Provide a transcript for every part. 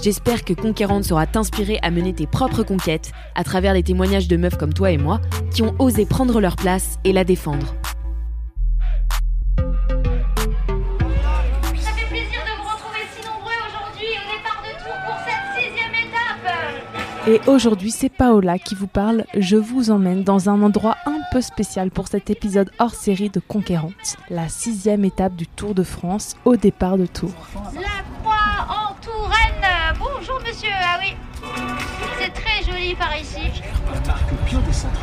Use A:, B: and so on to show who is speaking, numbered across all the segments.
A: J'espère que Conquérante saura t'inspirer à mener tes propres conquêtes à travers les témoignages de meufs comme toi et moi qui ont osé prendre leur place et la défendre.
B: Ça fait plaisir de vous retrouver si nombreux aujourd'hui au départ de Tours pour cette sixième étape.
C: Et aujourd'hui, c'est Paola qui vous parle. Je vous emmène dans un endroit un peu spécial pour cet épisode hors série de Conquérante, la sixième étape du Tour de France au départ de Tours.
B: La. Bonjour monsieur, ah oui. C'est très joli par ici.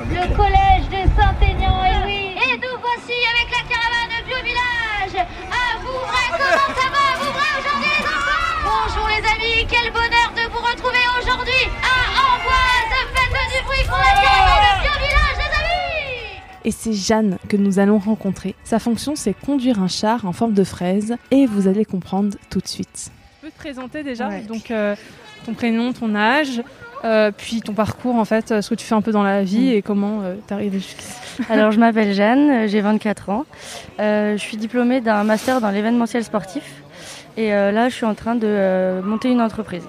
B: Le collège de Saint-Aignan, et oui. Et nous voici avec la caravane Bio-Village. À Vouvray, comment ça va à Vouvray aujourd'hui les enfants? Bonjour les amis, quel bonheur de vous retrouver aujourd'hui à Amboise. Faites du bruit pour la caravane Bio-Village les amis
C: Et c'est Jeanne que nous allons rencontrer. Sa fonction, c'est conduire un char en forme de fraise et vous allez comprendre tout de suite.
D: Tu peux te présenter déjà
C: Ouais.
D: Donc euh, ton prénom, ton âge, euh, puis ton parcours en fait, euh, ce que tu fais un peu dans la vie et comment euh, arrivé jusqu'ici.
E: Alors, je m'appelle Jeanne, j'ai 24 ans. Je suis diplômée d'un master dans l'événementiel sportif. Et là, je suis en train de monter une entreprise.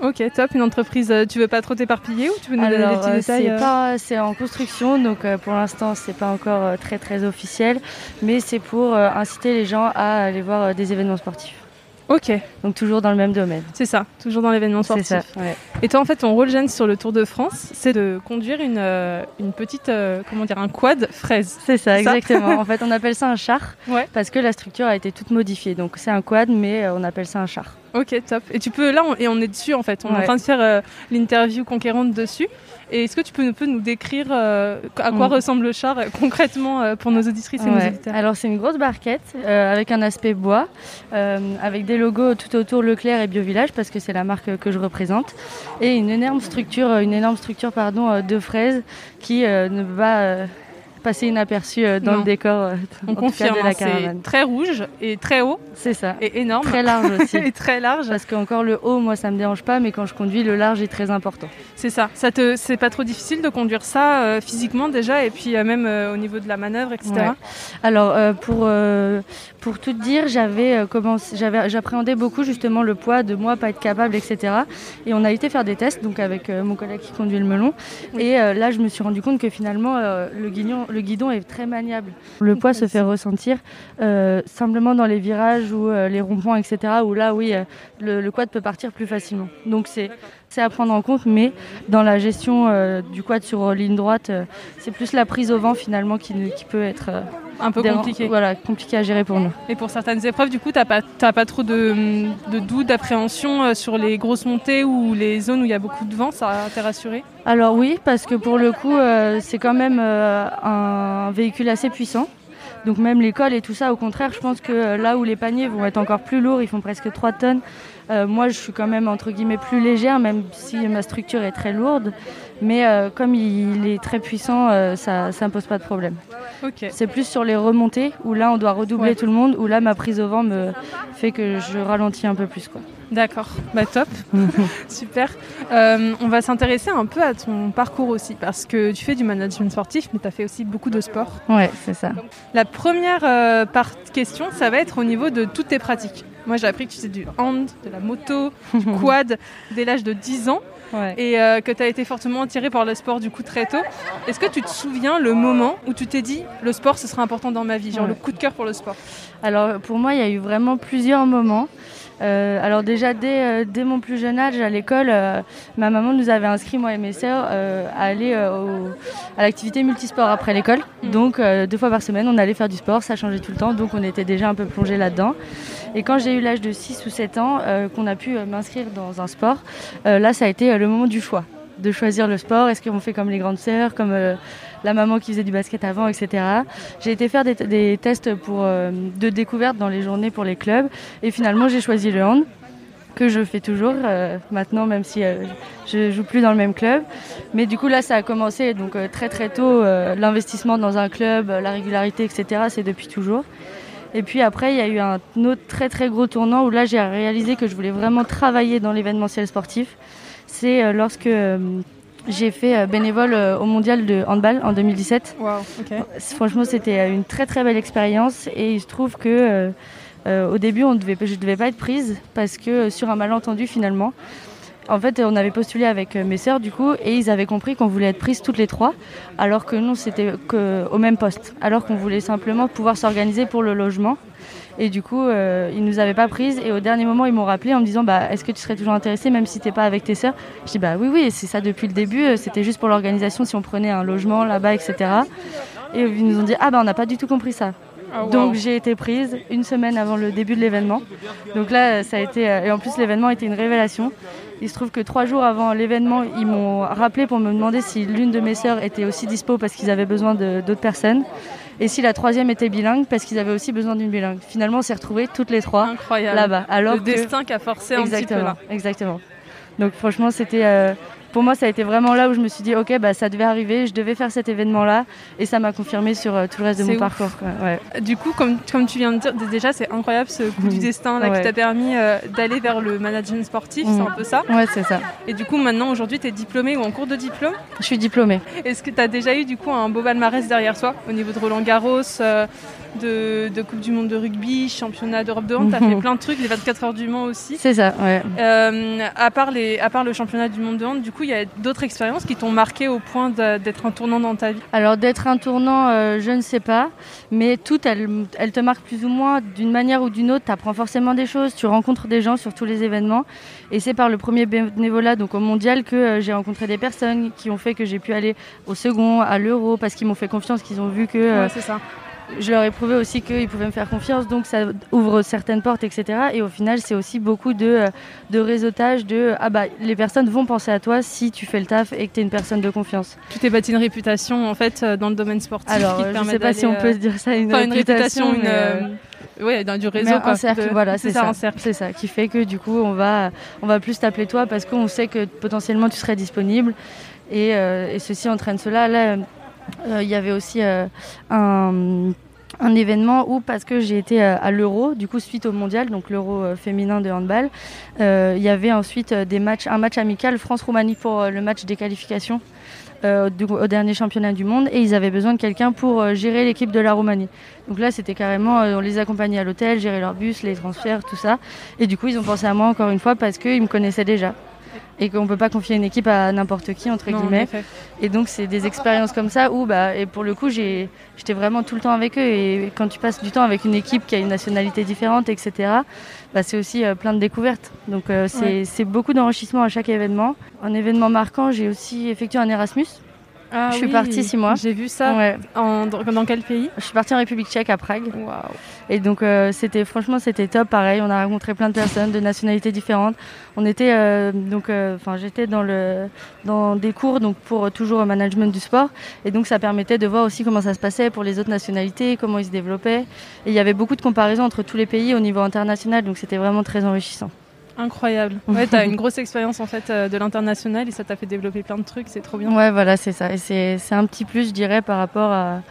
D: Ok, top. Une entreprise, tu veux pas trop t'éparpiller ou tu veux nous donner des petits
E: détails c'est
D: euh
E: en construction, donc euh, pour l'instant, c'est pas encore euh, très très officiel. Mais c'est pour inciter les gens à aller voir des événements sportifs.
D: Ok,
E: Donc, toujours dans le même domaine.
D: c'est ça. Toujours dans l'événement sportif.
E: ça. ouais.
D: Et toi, en fait, ton rôle, Jeanne, sur le Tour de France, c'est de conduire une, euh, une petite, euh, comment dire, un quad fraise.
E: C'est ça, exactement. en fait, on appelle ça un char
D: Ouais.
E: parce que la structure a été toute modifiée. Donc, c'est un quad, mais euh, on appelle ça un char.
D: Ok, top. Et tu peux, là, on, et on est dessus en fait. On est en train de faire euh, l'interview conquérante dessus. Et est-ce que tu peux, peux nous décrire euh, à quoi
E: Mm.
D: ressemble le char euh, concrètement euh, pour nos auditrices et nos auditeurs
E: Alors c'est une grosse barquette avec un aspect bois, avec des logos tout autour Leclerc et Biovillage parce que c'est la marque que je représente, et une énorme structure, une énorme structure pardon de fraises qui ne va passer inaperçue euh, dans
D: Non.
E: le décor euh,
D: On confirme,
E: de
D: hein,
E: la
D: c'est
E: caravane.
D: très rouge et très haut
E: C'est ça.
D: et énorme.
E: Très large aussi.
D: et très large.
E: Parce que encore le haut, moi ça me dérange pas, mais quand je conduis, le large est très important.
D: C'est ça. Ça te, c'est pas trop difficile de conduire ça euh, physiquement déjà et puis euh, même euh, au niveau de la manœuvre, etc.
E: Ouais. Alors pour pour tout dire, j'avais commencé, j'avais j'appréhendais beaucoup justement le poids de moi pas être capable, etc. Et on a été faire des tests donc avec mon collègue qui conduit le melon. Et là, je me suis rendu compte que finalement le guidon le guidon est très maniable. Le poids se fait ressentir euh, simplement dans les virages ou euh, les ronds-points, etc. Où là, oui, euh, le, quad peut partir plus facilement. Donc c'est à prendre en compte, mais dans la gestion du quad sur ligne droite, c'est plus la prise au vent finalement qui, peut être
D: Un peu compliqué.
E: Voilà, compliqué à gérer pour nous.
D: Et pour certaines épreuves, du coup, t'as pas, t'as pas trop de, de doute, d'appréhension euh, sur les grosses montées ou les zones où il y a beaucoup de vent, ça t'est rassuré?
E: Alors oui, parce que pour le coup, euh, c'est quand même euh, un véhicule assez puissant. Donc même l'école et tout ça, au contraire, je pense que là où les paniers vont être encore plus lourds, ils font presque 3 tonnes, euh, moi je suis quand même entre guillemets plus légère, même si ma structure est très lourde. Mais euh, comme il est très puissant, euh, ça ne pose pas de problème. C'est plus sur les remontées, où là on doit redoubler
D: Ouais.
E: tout le monde, où là ma prise au vent me fait que je ralentis un peu plus. Quoi.
D: D'accord, bah top, super. Euh, on va s'intéresser un peu à ton parcours aussi, parce que tu fais du management sportif, mais tu as fait aussi beaucoup de sport.
E: Ouais, c'est ça.
D: La première euh, part question, ça va être au niveau de toutes tes pratiques. Moi, j'ai appris que tu faisais du hand, de la moto, du quad dès l'âge de 10 ans. Et euh, que tu as été fortement attiré par le sport du coup très tôt. Est-ce que tu te souviens le moment où tu t'es dit le sport ce sera important dans ma vie, genre le coup de cœur pour le sport?
E: Alors pour moi il y a eu vraiment plusieurs moments. Euh, alors déjà dès, dès, mon plus jeune âge à l'école, ma maman nous avait inscrit moi et mes sœurs à aller à l'activité multisport après l'école. Mm. Donc deux fois par semaine on allait faire du sport, ça changeait tout le temps, donc on était déjà un peu plongé là-dedans. Et quand j'ai eu l'âge de 6 ou 7 ans, euh, qu'on a pu euh, m'inscrire dans un sport, euh, là, ça a été le moment du choix, de choisir le sport. Est-ce qu'on fait comme les grandes sœurs, comme la maman qui faisait du basket avant, etc. J'ai été faire des, tests pour, de découverte dans les journées pour les clubs. Et finalement, j'ai choisi le hand que je fais toujours maintenant, même si je joue plus dans le même club. Mais du coup, là, ça a commencé donc très très tôt. L'investissement dans un club, la régularité, etc. C'est depuis toujours. Et puis après, il y a eu un autre très très gros tournant où là, j'ai réalisé que je voulais vraiment travailler dans l'événementiel sportif. C'est euh, lorsque euh, j'ai fait euh, bénévole au mondial de handball en 2017. Wow, Franchement, c'était une très très belle expérience et il se trouve que au début, on devait, je ne devais pas être prise parce que sur un malentendu finalement, en fait, on avait postulé avec euh, mes sœurs du coup et ils avaient compris qu'on voulait être prises toutes les trois, alors que nous c'était au même poste, alors qu'on voulait simplement pouvoir s'organiser pour le logement. Et du coup, euh, ils nous avaient pas prises et au dernier moment, ils m'ont rappelé en me disant bah est-ce que tu serais toujours intéressée même si t'es pas avec tes sœurs? Je dis bah oui oui, c'est ça depuis le début. Euh, c'était juste pour l'organisation si on prenait un logement là-bas, etc. Et ils nous ont dit ah bah on n'a pas du tout compris ça. Ah, Donc j'ai été prise une semaine avant le début de l'événement. Donc là, ça a été et en plus l'événement était une révélation. Il se trouve que trois jours avant l'événement, ils m'ont rappelé pour me demander si l'une de mes sœurs était aussi dispo parce qu'ils avaient besoin d'autres personnes. Et si la troisième était bilingue parce qu'ils avaient aussi besoin d'une bilingue. Finalement, on s'est retrouvés toutes les trois là-bas.
D: Alors le destin qui a forcé un
E: petit peu
D: là.
E: Exactement. Donc franchement, c'était euh, pour moi, ça a été vraiment là où je me suis dit, ok, bah, ça devait arriver, je devais faire cet événement-là, et ça m'a confirmé sur euh, tout le reste de mon parcours.
D: Du coup, comme, comme tu viens de dire, déjà, c'est incroyable ce coup du destin là, qui t'a permis euh, d'aller vers le management sportif, c'est mm. un peu ça
E: Ouais, c'est ça.
D: Et du coup, maintenant, aujourd'hui, tu es diplômée ou en cours de diplôme?
E: Je suis diplômée.
D: Est-ce que tu as déjà eu du coup un beau palmarès derrière toi au niveau de Roland Garros euh, de, Coupe du Monde de rugby, championnat d'Europe de hand, tu as fait plein de trucs, les 24 heures du Mans aussi.
E: C'est ça, ouais.
D: à, part les, à part le championnat du monde de hand, du coup, il y a d'autres expériences qui t'ont marqué au point d'être un tournant dans ta vie?
E: Alors d'être un tournant, euh, je ne sais pas, mais toutes, elles, elles te marquent plus ou moins d'une manière ou d'une autre. Tu apprends forcément des choses, tu rencontres des gens sur tous les événements. Et c'est par le premier bénévolat, donc au mondial, que euh, j'ai rencontré des personnes qui ont fait que j'ai pu aller au second, à l'euro, parce qu'ils m'ont fait confiance, qu'ils ont vu que...
D: Euh, c'est ça
E: je leur ai prouvé aussi qu'ils pouvaient me faire confiance, donc ça ouvre certaines portes, etc. Et au final, c'est aussi beaucoup de, euh, de réseautage, de ah bah les personnes vont penser à toi si tu fais le taf et que tu es une personne de confiance.
D: Tu t'es bâti une réputation en fait euh, dans le domaine sportif.
E: Alors,
D: qui te
E: je sais pas si on peut se dire ça, une réputation, une,
D: euh, du réseau.
E: un cercle, voilà, c'est ça. C'est ça qui fait que du coup, on va, on va plus t'appeler toi parce qu'on sait que potentiellement tu serais disponible. Et, et ceci entraîne cela. Là, euh, il y avait aussi euh, un un événement où parce que j'ai été euh, à l'Euro, du coup suite au mondial, donc l'Euro féminin de handball, il y avait ensuite des matchs, un match amical France-Roumanie pour le match des qualifications au dernier championnat du monde et ils avaient besoin de quelqu'un pour gérer l'équipe de la Roumanie. Donc là c'était carrément, on les accompagnait à l'hôtel, gérer leur bus, les transferts, tout ça. Et du coup ils ont pensé à moi encore une fois parce qu'ils me connaissaient déjà et qu'on peut pas confier une équipe à n'importe qui entre guillemets. Et donc c'est des expériences comme ça où bah et pour le coup j'étais vraiment tout le temps avec eux et quand tu passes du temps avec une équipe qui a une nationalité différente etc. Bah, c'est aussi euh, plein de découvertes. Donc euh, c'est beaucoup d'enrichissement à chaque événement. Un événement marquant j'ai aussi effectué un Erasmus
D: ah
E: je suis partie six mois.
D: J'ai vu ça. En, dans quel pays?
E: Je suis partie en République tchèque à Prague. Et donc euh, c'était franchement c'était top. Pareil, on a rencontré plein de personnes de nationalités différentes. On était euh, donc, euh, enfin j'étais dans le dans des cours donc pour toujours au management du sport. Et donc ça permettait de voir aussi comment ça se passait pour les autres nationalités, comment ils se développaient. Et il y avait beaucoup de comparaisons entre tous les pays au niveau international. Donc c'était vraiment très enrichissant.
D: Incroyable. Ouais, tu as une grosse expérience en fait euh, de l'international et ça t'a fait développer plein de trucs, c'est trop bien.
E: Ouais, voilà, c'est ça. Et c'est un petit plus, je dirais, par rapport à.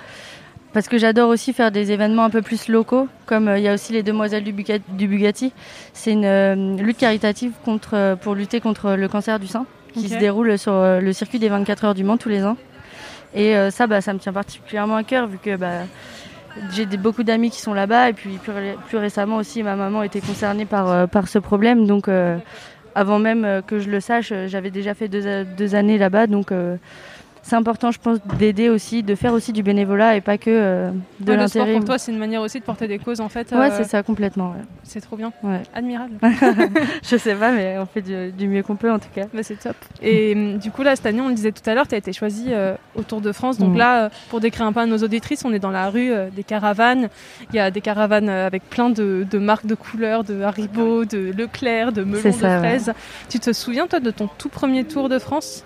E: Parce que j'adore aussi faire des événements un peu plus locaux, comme euh, il y a aussi les Demoiselles du, Bugatti. C'est une euh, lutte caritative contre, pour lutter contre le cancer du sein qui se déroule sur le circuit des 24 heures du Mans tous les ans. Et ça, bah, ça me tient particulièrement à cœur vu que bah, j'ai beaucoup d'amis qui sont là-bas et puis plus, récemment aussi ma maman était concernée par, par ce problème. Donc avant même que je le sache, j'avais déjà fait deux, deux années là-bas. Donc c'est important, je pense, d'aider aussi, de faire aussi du bénévolat et pas que euh, de l'intérêt.
D: Pour toi, c'est une manière aussi de porter des causes, en fait.
E: Ouais, euh, c'est ça, complètement.
D: C'est trop bien.
E: Ouais.
D: Admirable.
E: je sais pas, mais on fait du, mieux qu'on peut, en tout cas.
D: Bah, c'est top. Et hum, du coup, là, cette année, on le disait tout à l'heure, tu as été choisie euh, au Tour de France. Donc mm. là, pour décrire un peu à nos auditrices, on est dans la rue des caravanes. Il y a des caravanes avec plein de, marques de couleurs, de Haribo, de Leclerc, de melons, de fraises. Tu te souviens, toi, de ton tout premier Tour de France?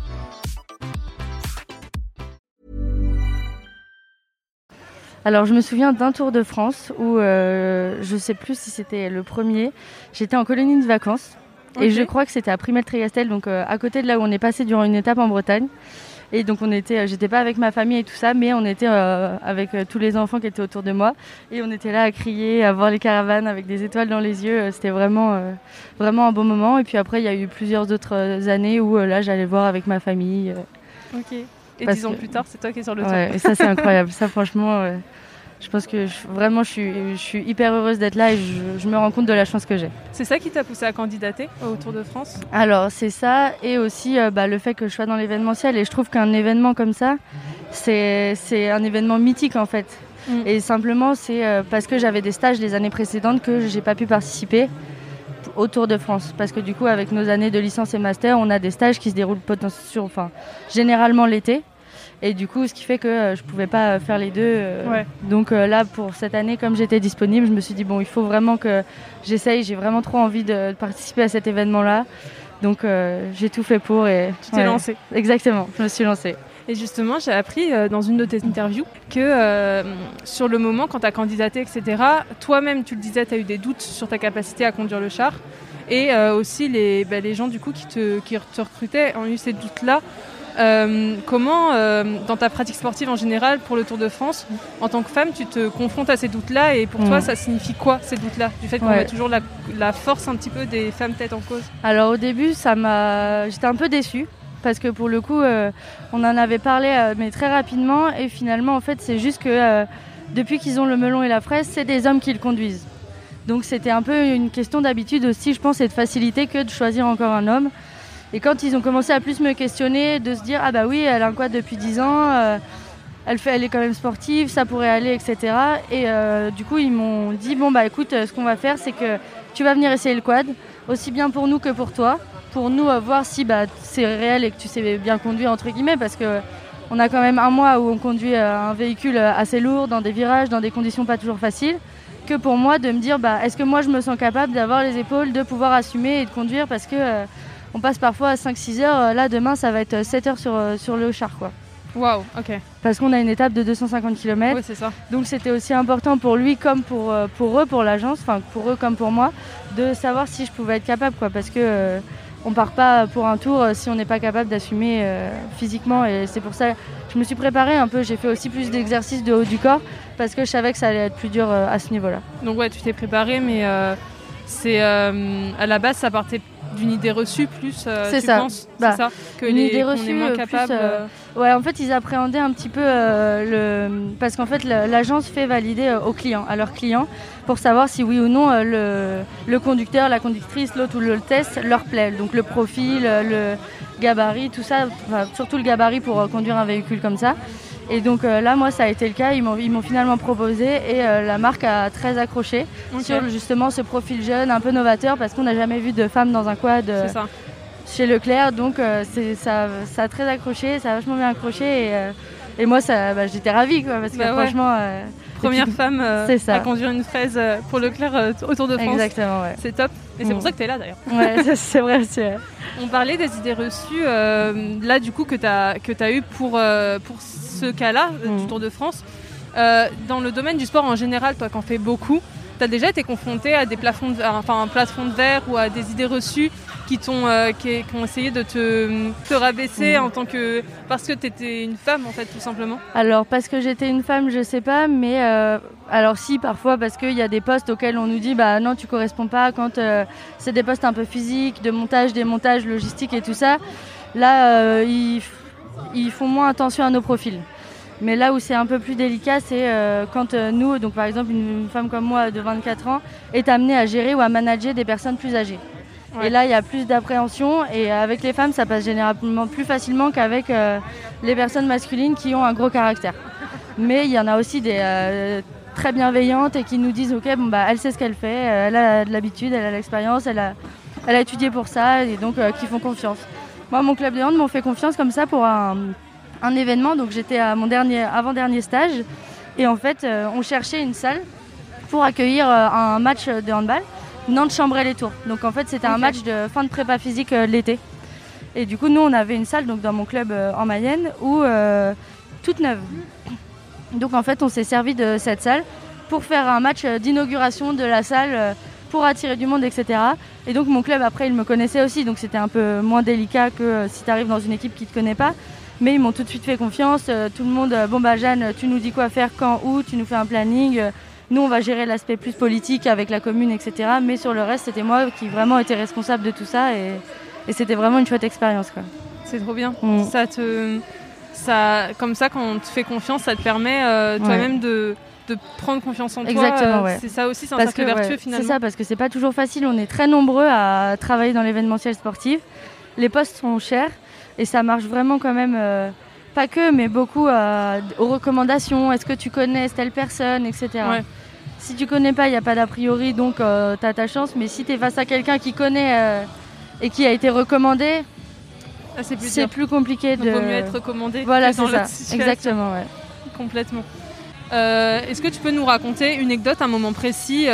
E: Alors je me souviens d'un Tour de France où euh, je sais plus si c'était le premier. J'étais en colonie de vacances et je crois que c'était à Primel-Trigastel, donc euh, à côté de là où on est passé durant une étape en Bretagne. Et donc on était, euh, j'étais pas avec ma famille et tout ça, mais on était avec tous les enfants qui étaient autour de moi et on était là à crier, à voir les caravanes avec des étoiles dans les yeux. C'était vraiment, vraiment un bon moment. Et puis après il y a eu plusieurs autres années où là j'allais voir avec ma famille.
D: Ok. Et dix ans plus tard, c'est toi qui es sur le tour.
E: et ça, c'est incroyable. ça, franchement, je pense que vraiment, je suis, je suis hyper heureuse d'être là et je, me rends compte de la chance que j'ai.
D: C'est ça qui t'a poussé à candidater au Tour de France?
E: Alors, c'est ça. Et aussi euh, bah, le fait que je sois dans l'événementiel. Et je trouve qu'un événement comme ça, c'est un événement mythique, en fait. Mm. Et simplement, c'est euh, parce que j'avais des stages les années précédentes que j'ai pas pu participer au Tour de France. Parce que du coup, avec nos années de licence et master, on a des stages qui se déroulent sur, enfin, généralement l'été. Et du coup, ce qui fait que euh, je pouvais pas faire les deux. Euh. Donc euh, là, pour cette année, comme j'étais disponible, je me suis dit, bon, il faut vraiment que j'essaye. J'ai vraiment trop envie de participer à cet événement-là. Donc j'ai tout fait pour. Et,
D: tu t'es lancée
E: Exactement, je me suis lancée.
D: Et justement, j'ai appris dans une de tes interviews que sur le moment, quand tu as candidaté, etc., toi-même, tu le disais, tu as eu des doutes sur ta capacité à conduire le char. Et aussi, les, bah, les gens du coup qui te, qui te recrutaient ont eu ces doutes-là euh, comment, euh, dans ta pratique sportive en général, pour le Tour de France, en tant que femme, tu te confrontes à ces doutes-là et pour toi, mm. ça signifie quoi ces doutes-là Du fait qu'on met toujours la, force un petit peu des femmes tête en cause?
E: Alors au début, ça m'a, j'étais un peu déçue parce que pour le coup, euh, on en avait parlé, mais très rapidement, et finalement, en fait, c'est juste que depuis qu'ils ont le melon et la fraise, c'est des hommes qui le conduisent. Donc c'était un peu une question d'habitude aussi, je pense, et de facilité que de choisir encore un homme. Et quand ils ont commencé à plus me questionner, de se dire ah bah oui, elle a un quad depuis 10 ans, euh, elle, fait, elle est quand même sportive, ça pourrait aller, etc. Et euh, du coup, ils m'ont dit bon bah écoute, ce qu'on va faire, c'est que tu vas venir essayer le quad, aussi bien pour nous que pour toi, pour nous euh, voir si bah, c'est réel et que tu sais bien conduire entre guillemets, parce que on a quand même un mois où on conduit un véhicule assez lourd dans des virages, dans des conditions pas toujours faciles que pour moi de me dire bah, est-ce que moi je me sens capable d'avoir les épaules, de pouvoir assumer et de conduire parce que on passe parfois à 5-6 heures. Euh, là, demain, ça va être 7 heures sur, euh, sur le char. Quoi.
D: Waouh, ok.
E: Parce qu'on a une étape de 250 km.
D: Oui, c'est ça.
E: Donc c'était aussi important pour lui comme pour, euh, pour eux, pour l'agence, enfin pour eux comme pour moi, de savoir si je pouvais être capable. Quoi, parce que on part pas pour un tour si on n'est pas capable d'assumer physiquement. Et c'est pour ça que je me suis préparée un peu. J'ai fait aussi plus d'exercices de haut du corps parce que je savais que ça allait être plus dur à ce niveau-là.
D: Donc ouais, tu t'es préparée, mais c'est à la base ça partait d'une idée reçue plus
E: euh, c'est ça.
D: Bah, ça
E: que une idée reçue moins capable euh, ouais en fait ils appréhendaient un petit peu euh, le parce qu'en fait l'agence fait valider aux clients à leurs clients pour savoir si oui ou non le, le conducteur la conductrice l'autre ou le test leur plaît donc le profil le gabarit tout ça surtout le gabarit pour conduire un véhicule comme ça et donc euh, là, moi, ça a été le cas. Ils m'ont finalement proposé et euh, la marque a très accroché sur justement ce profil jeune, un peu novateur, parce qu'on n'a jamais vu de femme dans un quad euh, chez Leclerc. Donc ça, ça, a très accroché, ça a vachement bien accroché. Et, moi, bah, j'étais ravie, quoi, parce que bah franchement.
D: Première femme à conduire une fraise pour Leclerc autour de France.
E: Exactement, ouais.
D: C'est top. Et c'est pour mm. ça que tu es là d'ailleurs.
E: Ouais, c'est vrai, c'est
D: On parlait des idées reçues, là du coup, que tu as, que as eu pour, pour ce cas-là euh, du mm. Tour de France. dans le domaine du sport en général, toi qui en fais beaucoup, tu as déjà été confronté à des plafonds de, enfin, un plafond de verre ou à des idées reçues qui, t'ont, euh, qui, ont essayé de te, te rabaisser en tant que. parce que tu étais une femme, en fait, tout simplement?
E: Alors, parce que j'étais une femme, je sais pas, mais. Euh, alors, si, parfois, parce qu'il y a des postes auxquels on nous dit, bah non, tu corresponds pas, quand euh, c'est des postes un peu physiques, de montage, démontage, logistique et tout ça, là, ils, ils font moins attention à nos profils. Mais là où c'est un peu plus délicat, c'est euh, quand euh, nous, donc par exemple une, femme comme moi de 24 ans, est amenée à gérer ou à manager des personnes plus âgées. Et là, il y a plus d'appréhension et avec les femmes, ça passe généralement plus facilement qu'avec euh, les personnes masculines qui ont un gros caractère. Mais il y en a aussi des très bienveillantes et qui nous disent ok, bon, bah, elle sait ce qu'elle fait, elle a de l'habitude, elle a l'expérience, elle a, elle a étudié pour ça et donc qui font confiance. Moi, mon club de hand m'ont fait confiance comme ça pour un un événement. Donc j'étais à mon dernier, avant-dernier stage. Et en fait, euh, on cherchait une salle pour accueillir euh, un match de handball. Nantes-Chambray-les-Tours. Donc en fait, c'était un match de fin de prépa physique euh, l'été. Et du coup, nous, on avait une salle donc, dans mon club en Mayenne, où, toute neuve. Donc en fait, on s'est servi de cette salle pour faire un match d'inauguration de la salle pour attirer du monde, etc. Et donc mon club, après, il me connaissait aussi, donc c'était un peu moins délicat que si tu arrives dans une équipe qui ne te connaît pas. Mais ils m'ont tout de suite fait confiance. Euh, tout le monde, euh, bon bah Jeanne, tu nous dis quoi faire, quand, où, tu nous fais un planning. Euh, nous, on va gérer l'aspect plus politique avec la commune, etc. Mais sur le reste, c'était moi qui vraiment était responsable de tout ça. Et, c'était vraiment une chouette expérience.
D: C'est trop bien. Mm. Ça te, ça, comme ça, quand on te fait confiance, ça te permet toi-même de, prendre confiance en
E: toi. Exactement,
D: C'est ça aussi, c'est un cercle vertueux finalement.
E: C'est ça, parce que c'est pas toujours facile. On est très nombreux à travailler dans l'événementiel sportif. Les postes sont chers. Et ça marche vraiment quand même, euh, pas que, mais beaucoup euh, aux recommandations. Est-ce que tu connais telle personne, etc. Si tu connais pas, il n'y a pas d'a priori, donc euh, tu as ta chance. Mais si tu es face à quelqu'un qui connaît et qui a été recommandé,
D: ah, c'est plus,
E: compliqué
D: de. Il vaut mieux être recommandé.
E: Voilà, c'est ça. Exactement, ouais.
D: Complètement. Est-ce que tu peux nous raconter une anecdote, un moment précis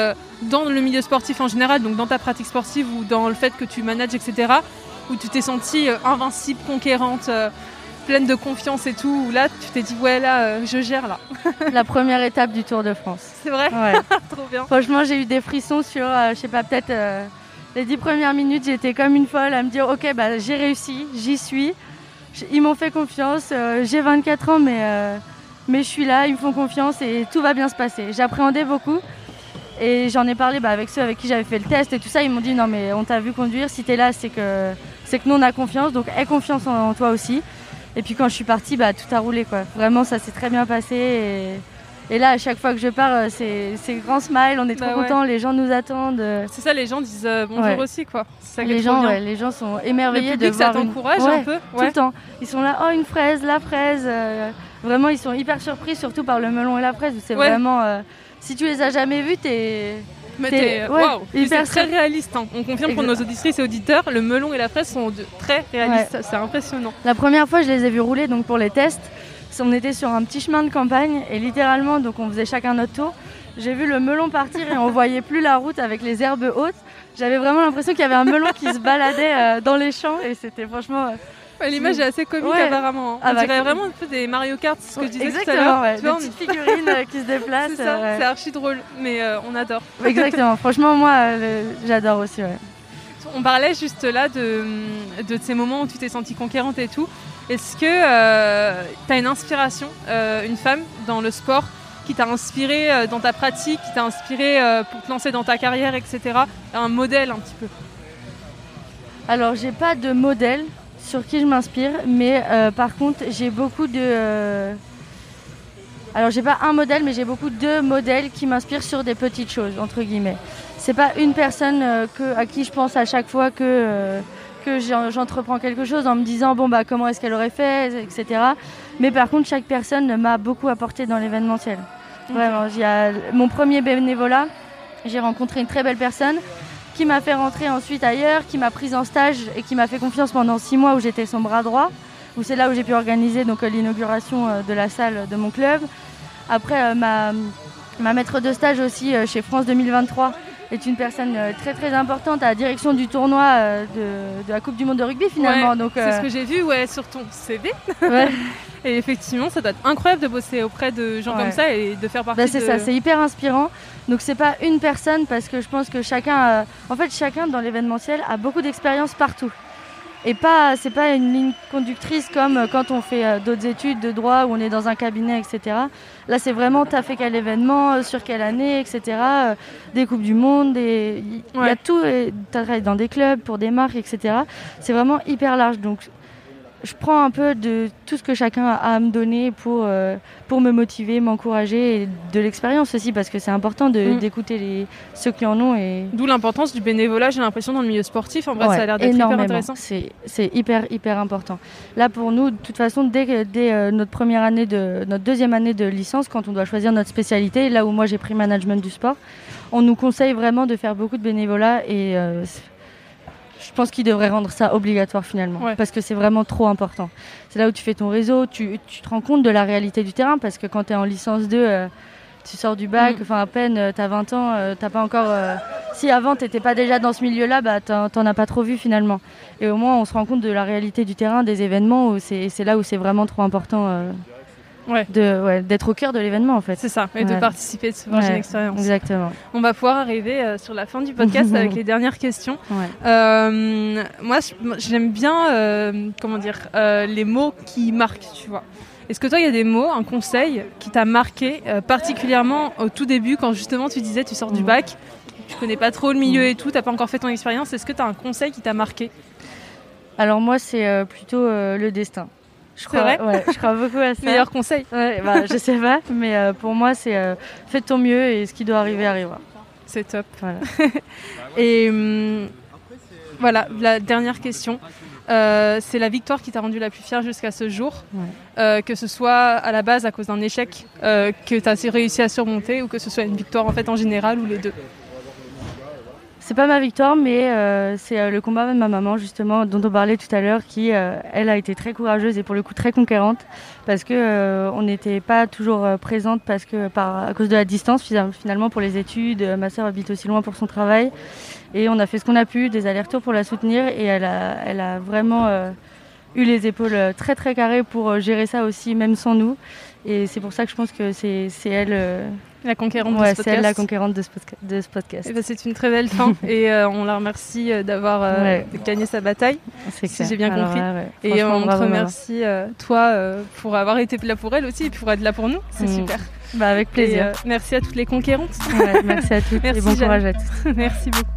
D: dans le milieu sportif en général, donc dans ta pratique sportive ou dans le fait que tu manages, etc., où tu t'es sentie euh, invincible, conquérante, euh, pleine de confiance et tout, où là tu t'es dit ouais là euh, je gère là.
E: La première étape du Tour de France.
D: C'est vrai?
E: Ouais.
D: Trop bien.
E: Franchement j'ai eu des frissons sur, je sais pas, peut-être les dix premières minutes, j'étais comme une folle à me dire ok bah j'ai réussi, j'y suis. Ils m'ont fait confiance, j'ai 24 ans mais, mais je suis là, ils me font confiance et tout va bien se passer. J'appréhendais beaucoup. Et j'en ai parlé bah, avec ceux avec qui j'avais fait le test et tout ça. Ils m'ont dit non mais on t'a vu conduire, si t'es là c'est que c'est que nous on a confiance, donc aie confiance en, toi aussi. Et puis quand je suis partie, bah, tout a roulé quoi. Vraiment ça s'est très bien passé. Et, là à chaque fois que je pars, euh, c'est grand smile, on est trop bah contents, les gens nous attendent.
D: C'est ça, les gens disent euh, bonjour aussi quoi.
E: les, gens, les gens sont émerveillés
D: le public,
E: de voir.
D: Ça t'encourage un peu
E: Tout le temps. Ils sont là, oh une fraise, la fraise. Euh, vraiment ils sont hyper surpris, surtout par le melon et la fraise. C'est vraiment. si tu les as jamais vus, t'es
D: mais wow, c'est très réaliste. Hein. On confirme pour nos auditrices et auditeurs, le melon et la fraise sont très réalistes. C'est impressionnant.
E: La première fois, je les ai vus rouler donc pour les tests. On était sur un petit chemin de campagne et littéralement, donc on faisait chacun notre tour. J'ai vu le melon partir et on voyait plus la route avec les herbes hautes. J'avais vraiment l'impression qu'il y avait un melon qui se baladait euh, dans les champs et c'était franchement euh,
D: L'image est assez comique apparemment. Hein. Ah On bah, dirait vraiment un peu des Mario Kart, ce que je disais
E: Exactement,
D: tout à
E: l'heure. des petites figurines euh, qui se déplacent.
D: C'est ça, c'est archi drôle, mais euh, on adore.
E: Exactement, franchement moi euh, j'adore aussi.
D: On parlait juste là de, de ces moments où tu t'es sentie conquérante et tout. Est-ce que tu as une inspiration, une femme dans le sport qui t'a inspiré dans ta pratique, qui t'a inspiré pour te lancer dans ta carrière, etc. Un modèle un petit peu
E: Alors j'ai pas de modèle, sur qui je m'inspire, mais euh, par contre, j'ai beaucoup de. Euh, alors, j'ai pas un modèle, mais j'ai beaucoup de modèles qui m'inspirent sur des petites choses, entre guillemets. C'est pas une personne euh, que, à qui je pense à chaque fois que, que j'entreprends quelque chose en me disant, bon, bah, comment est-ce qu'elle aurait fait, etc. Mais par contre, chaque personne m'a beaucoup apporté dans l'événementiel. Vraiment, il y a mon premier bénévolat, j'ai rencontré une très belle personne qui m'a fait rentrer ensuite ailleurs, qui m'a prise en stage et qui m'a fait confiance pendant six mois où j'étais son bras droit, où c'est là où j'ai pu organiser donc euh, l'inauguration euh, de la salle de mon club. Après, euh, ma, ma maître de stage aussi chez France 2023, est une personne très très importante à la direction du tournoi de, la Coupe du Monde de rugby finalement.
D: donc c'est ce que j'ai vu ouais, sur ton CV. et effectivement, ça doit être incroyable de bosser auprès de gens comme ça et de faire partie.
E: Bah, c'est ça, c'est hyper inspirant. Donc c'est pas une personne parce que je pense que chacun, en fait, chacun dans l'événementiel a beaucoup d'expérience partout. Et pas c'est pas une ligne conductrice comme euh, quand on fait euh, d'autres études de droit où on est dans un cabinet etc là c'est vraiment tu as fait quel événement euh, sur quelle année etc des coupes du monde il y a tout tu travailles dans des clubs pour des marques etc c'est vraiment hyper large. Donc je prends un peu de tout ce que chacun a à me donner pour, euh, pour me motiver, m'encourager et de l'expérience aussi parce que c'est important mm. d'écouter ceux qui en ont. Et...
D: D'où l'importance du bénévolat, j'ai l'impression, dans le milieu sportif. En vrai, ça a l'air d'être hyper intéressant.
E: C'est hyper, hyper important. Là, pour nous, de toute façon, dès, dès euh, notre première année, de, notre deuxième année de licence, quand on doit choisir notre spécialité, là où moi j'ai pris management du sport, on nous conseille vraiment de faire beaucoup de bénévolat et. Euh, je pense qu'il devrait rendre ça obligatoire finalement, parce que c'est vraiment trop important. C'est là où tu fais ton réseau, tu, te rends compte de la réalité du terrain, parce que quand tu es en licence 2, euh, tu sors du bac, mm. enfin à peine, tu as 20 ans, tu euh, t'as pas encore... Euh, si avant tu n'étais pas déjà dans ce milieu-là, bah, t'en as pas trop vu finalement. Et au moins on se rend compte de la réalité du terrain, des événements, c'est là où c'est vraiment trop important de d'être au cœur de l'événement en fait.
D: C'est ça, et de participer, de se faire une expérience.
E: Exactement.
D: On va pouvoir arriver euh, sur la fin du podcast avec les dernières questions. Euh, moi, j'aime bien, euh, comment dire, les mots qui marquent, tu vois. Est-ce que toi, il y a des mots, un conseil qui t'a marqué particulièrement au tout début, quand justement tu disais tu sors du bac, tu connais pas trop le milieu et tout, t'as pas encore fait ton expérience, est-ce que tu as un conseil qui t'a marqué?
E: Alors moi, c'est plutôt le destin.
D: Je crois,
E: ouais, je crois beaucoup à ça.
D: Meilleur conseil
E: ouais, bah, Je sais pas, mais euh, pour moi, c'est euh, fais ton mieux et ce qui doit arriver arrivera.
D: C'est top. Voilà. et hum, voilà, la dernière question. Euh, c'est la victoire qui t'a rendu la plus fière jusqu'à ce jour, que ce soit à la base à cause d'un échec que tu as réussi à surmonter ou que ce soit une victoire en fait en général ou les deux.
E: C'est pas ma victoire, mais euh, c'est euh, le combat de ma maman, justement, dont on parlait tout à l'heure, qui, euh, elle, a été très courageuse et pour le coup très conquérante, parce que on n'était pas toujours présente, parce que par à cause de la distance, finalement, pour les études, ma sœur habite aussi loin pour son travail, et on a fait ce qu'on a pu, des allers-retours pour la soutenir, et elle a, elle a vraiment eu les épaules très très carrées pour gérer ça aussi, même sans nous. Et c'est pour ça que je pense que c'est elle
D: la conquérante de ce podcast.
E: c'est la conquérante de ce, podcast.
D: Eh ben, c'est une très belle fin et euh, on la remercie euh, d'avoir euh, gagné sa bataille, si j'ai bien compris. et on te remercie toi pour avoir été là pour elle aussi et pour être là pour nous. C'est mm. super.
E: Bah, avec plaisir.
D: merci à toutes les conquérantes.
E: merci à toutes et bon courage à tous.
D: merci beaucoup.